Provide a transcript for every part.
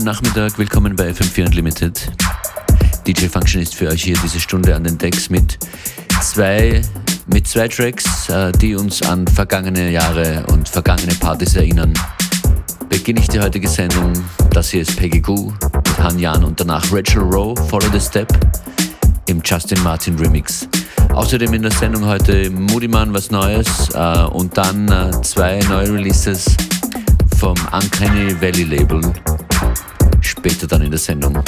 schönen Nachmittag. Willkommen bei FM4 Unlimited. DJ Function ist für euch hier diese Stunde an den Decks mit zwei, mit zwei Tracks, äh, die uns an vergangene Jahre und vergangene Partys erinnern. Beginne ich die heutige Sendung. Das hier ist Peggy Goo mit Han Jan und danach Rachel Rowe, Follow the Step im Justin Martin Remix. Außerdem in der Sendung heute Moody Man was Neues äh, und dann äh, zwei neue Releases vom Uncanny Valley Label. Später dann in der Sendung.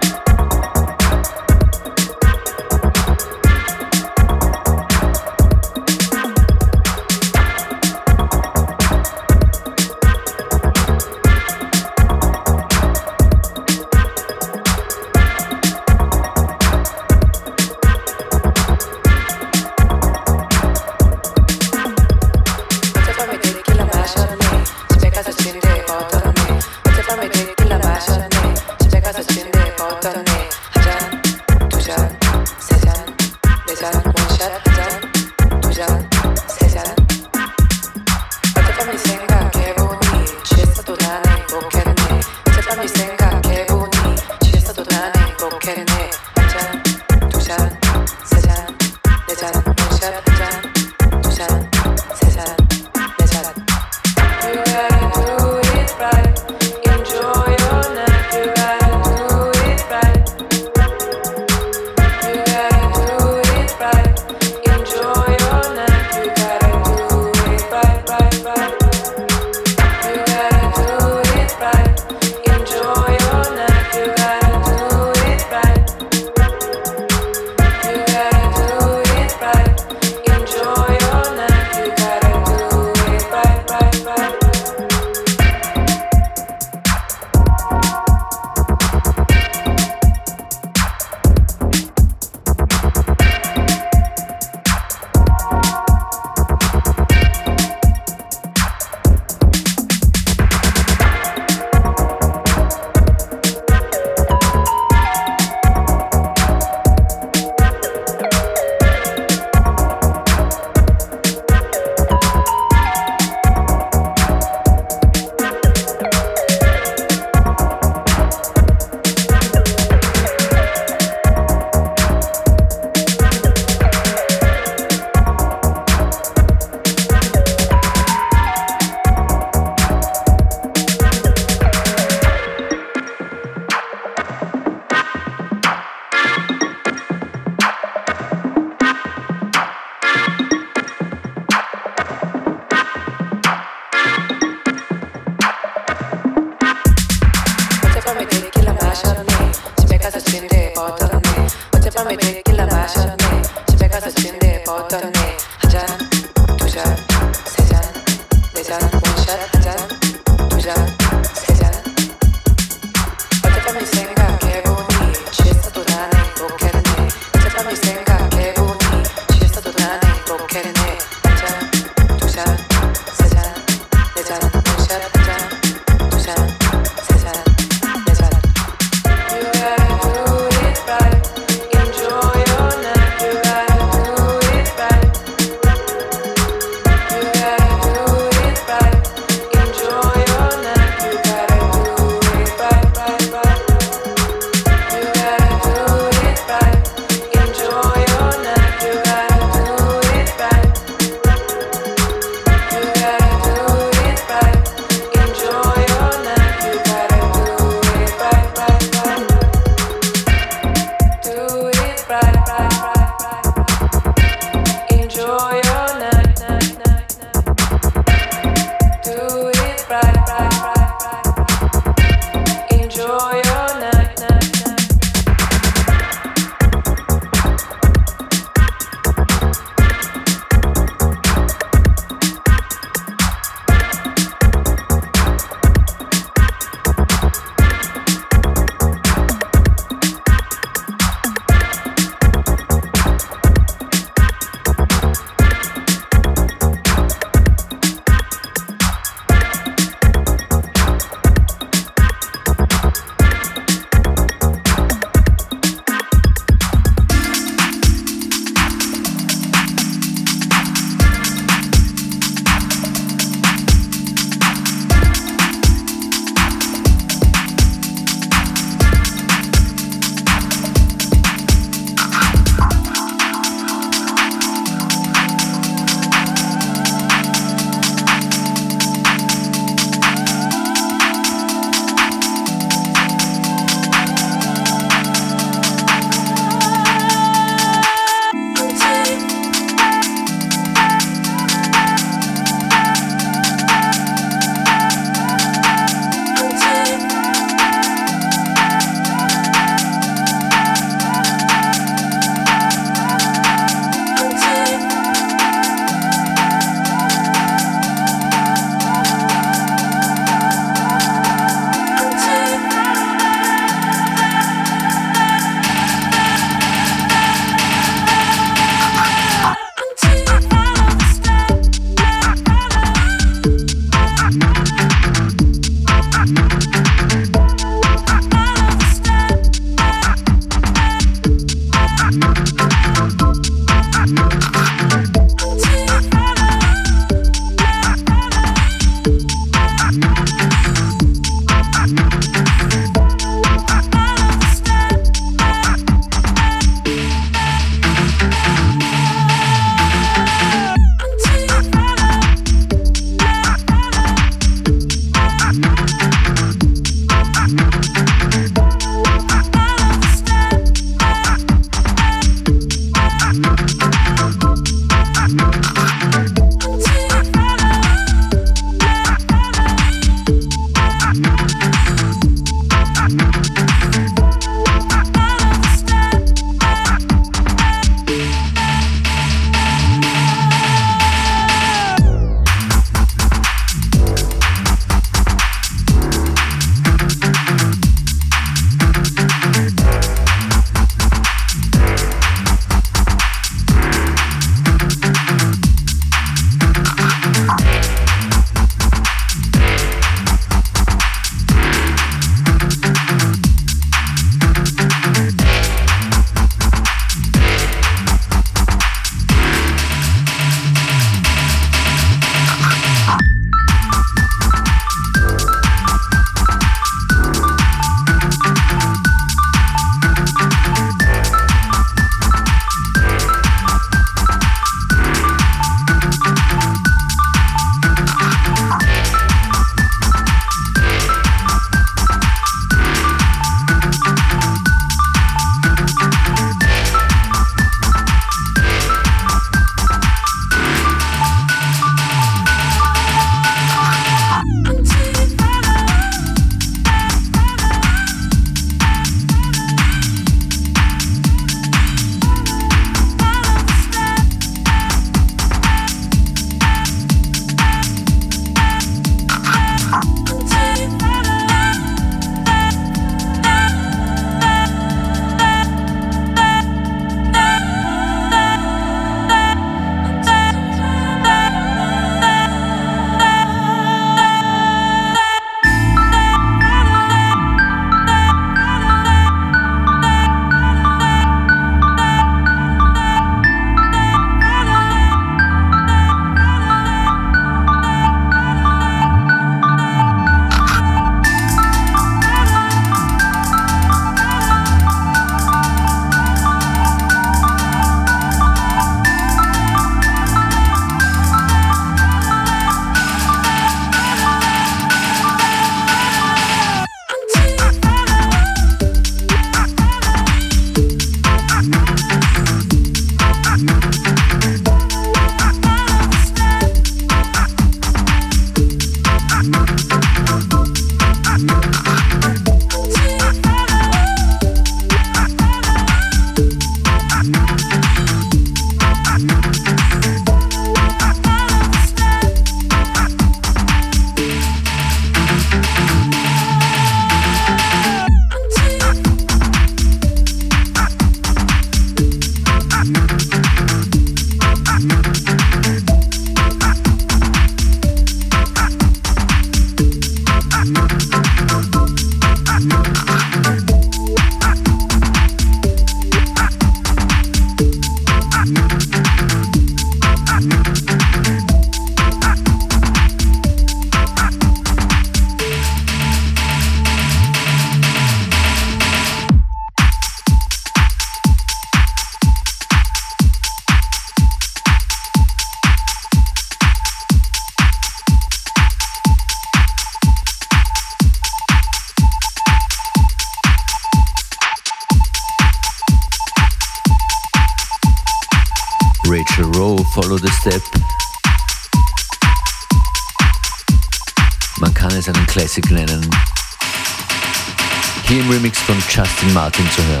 Martin.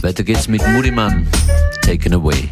Weiter geht's mit Moody Man, Taken Away.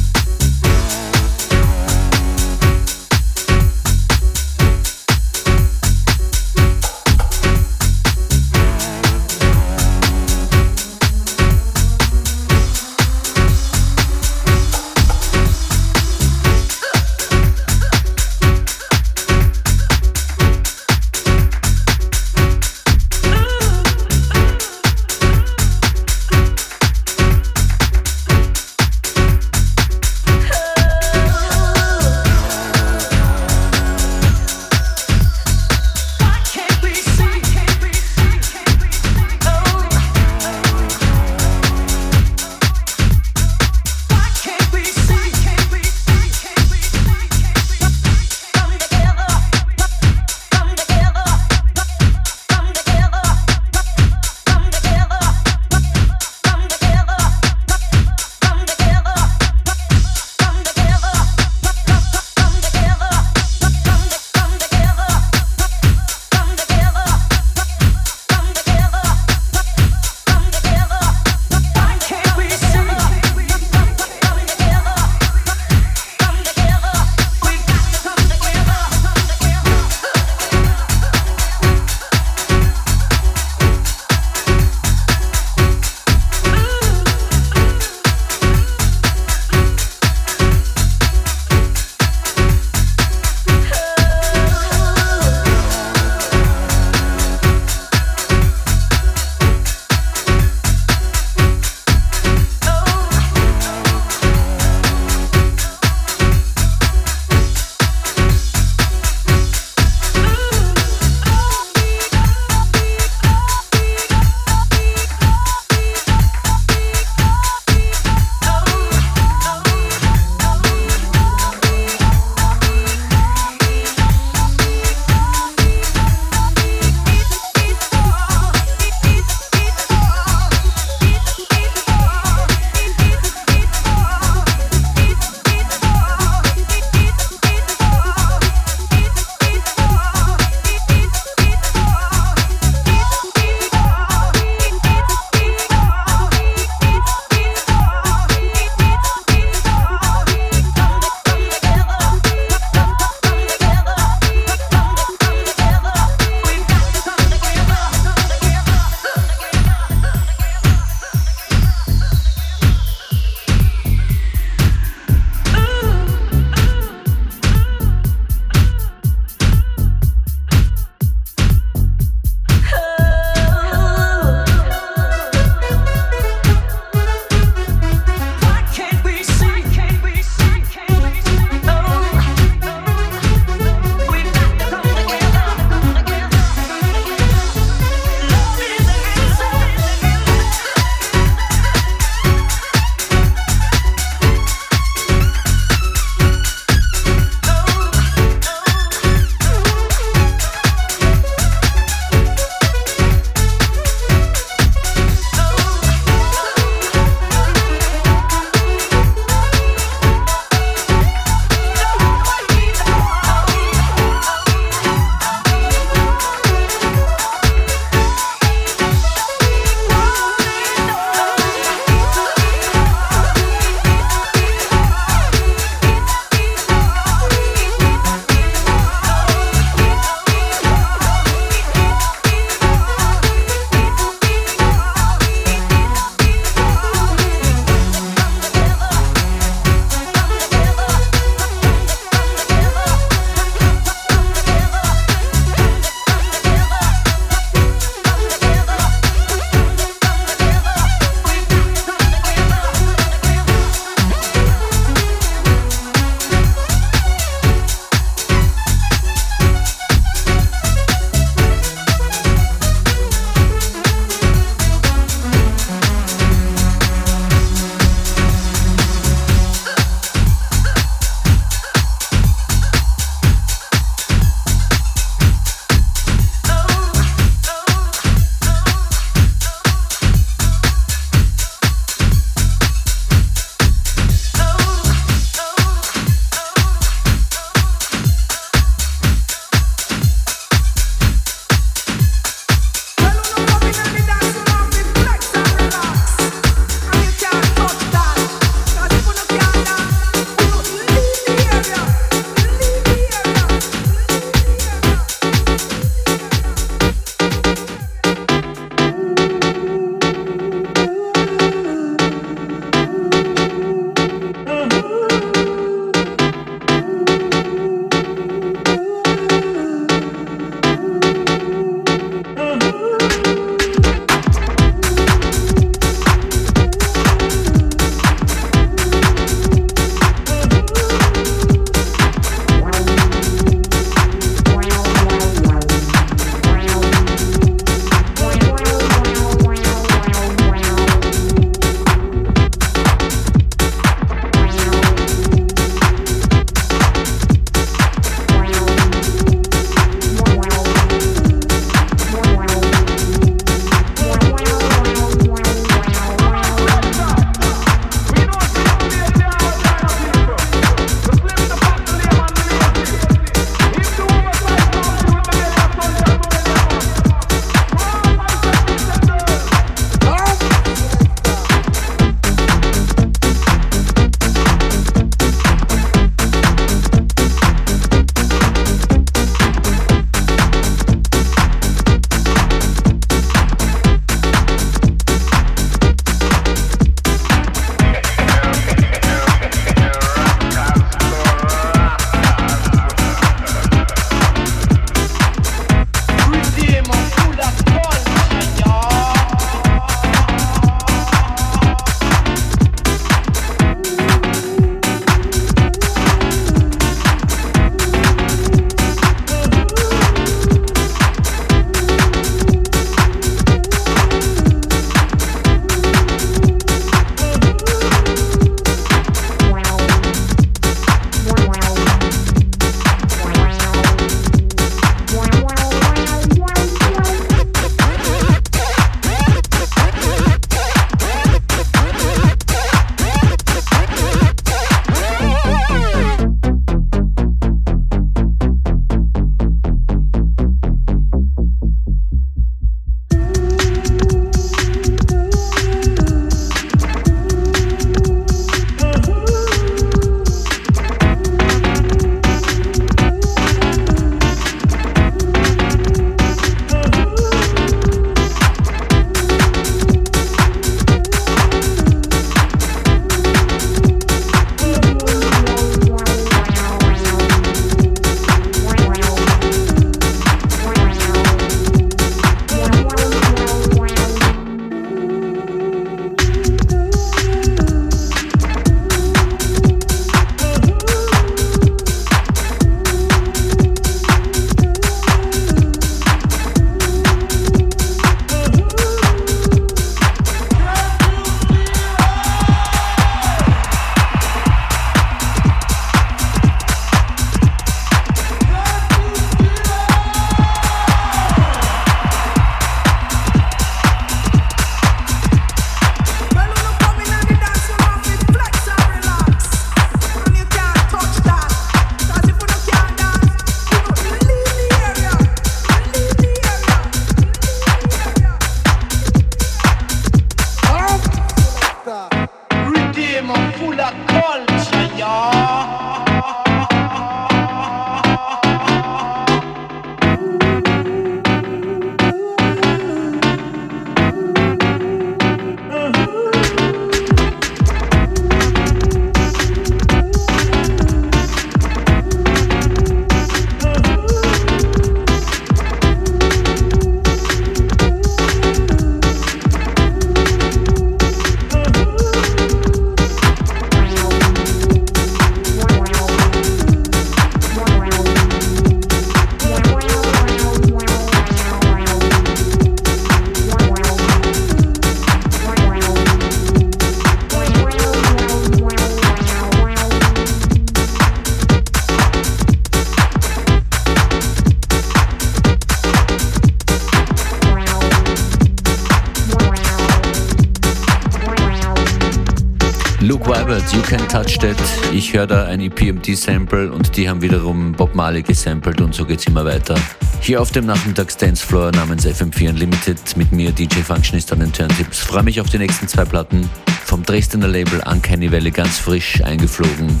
You Can Touch That. Ich höre da ein EPMT-Sample und die haben wiederum Bob Marley gesampelt und so geht's immer weiter. Hier auf dem Nachmittags-Dancefloor namens FM4 Unlimited mit mir DJ Functionist an den Turntips. Freue mich auf die nächsten zwei Platten. Vom Dresdner Label Uncanny Valley ganz frisch eingeflogen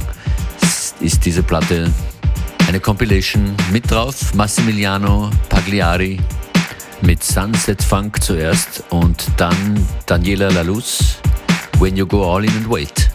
ist diese Platte eine Compilation mit drauf. Massimiliano Pagliari mit Sunset Funk zuerst und dann Daniela Laluz When You Go All In and Wait.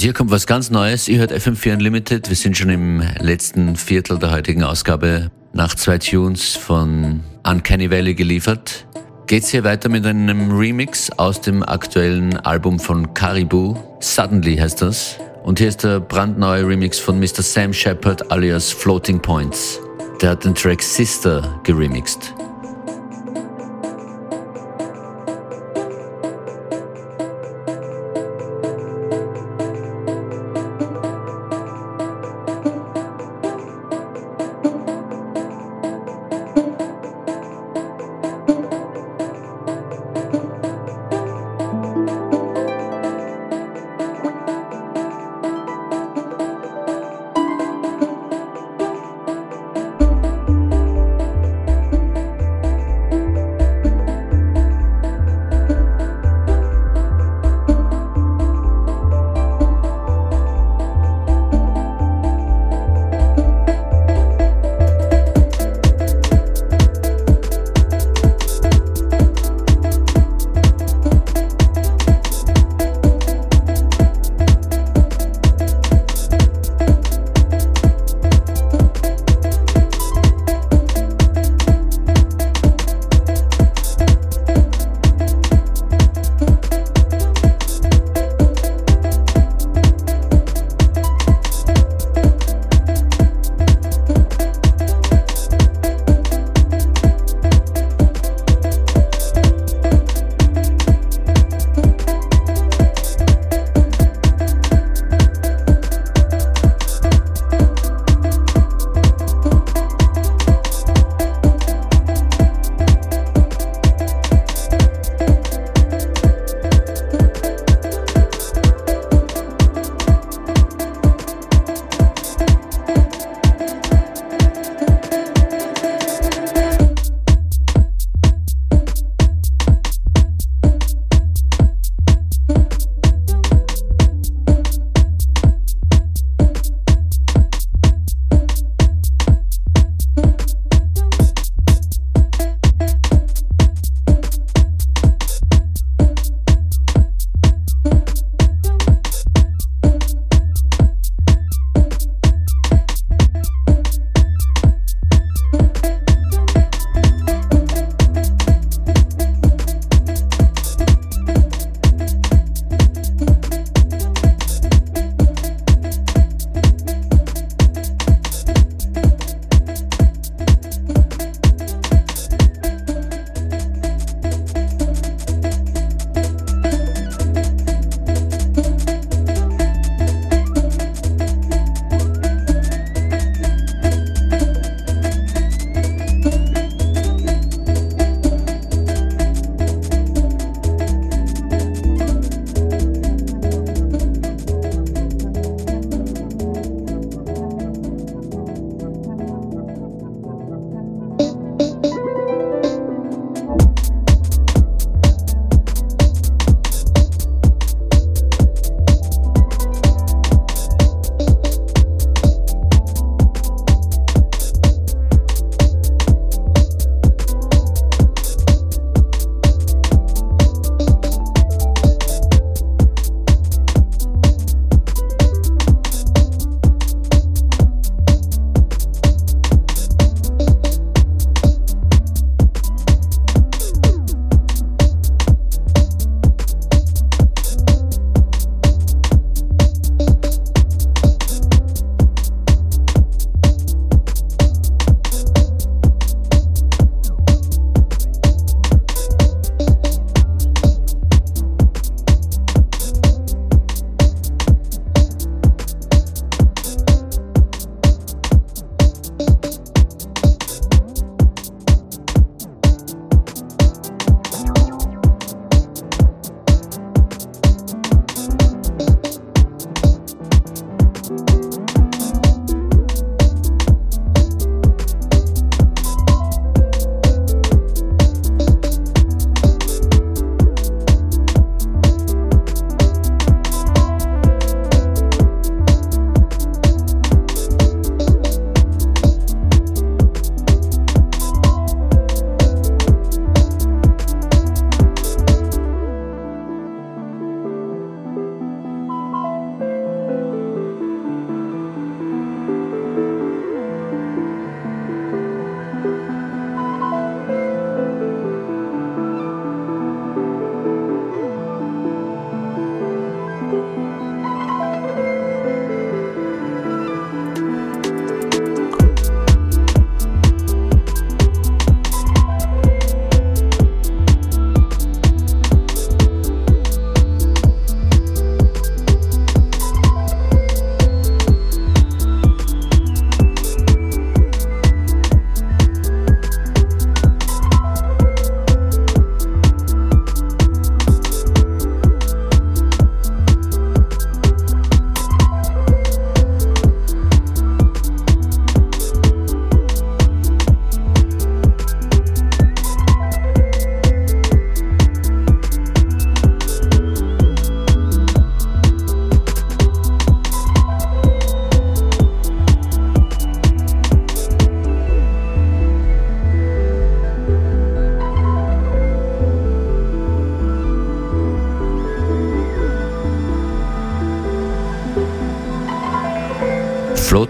Und hier kommt was ganz Neues. Ihr hört FM4 Unlimited. Wir sind schon im letzten Viertel der heutigen Ausgabe nach zwei Tunes von Uncanny Valley geliefert. Geht's hier weiter mit einem Remix aus dem aktuellen Album von Caribou. Suddenly heißt das. Und hier ist der brandneue Remix von Mr. Sam Shepard alias Floating Points. Der hat den Track Sister geremixed.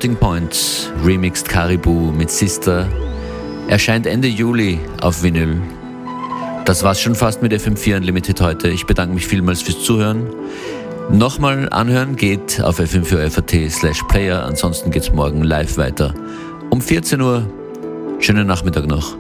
Floating Points, remixed Caribou mit Sister, erscheint Ende Juli auf Vinyl. Das war's schon fast mit FM4 Unlimited heute. Ich bedanke mich vielmals fürs Zuhören. Nochmal anhören geht auf fm4 slash player. Ansonsten geht's morgen live weiter. Um 14 Uhr. Schönen Nachmittag noch.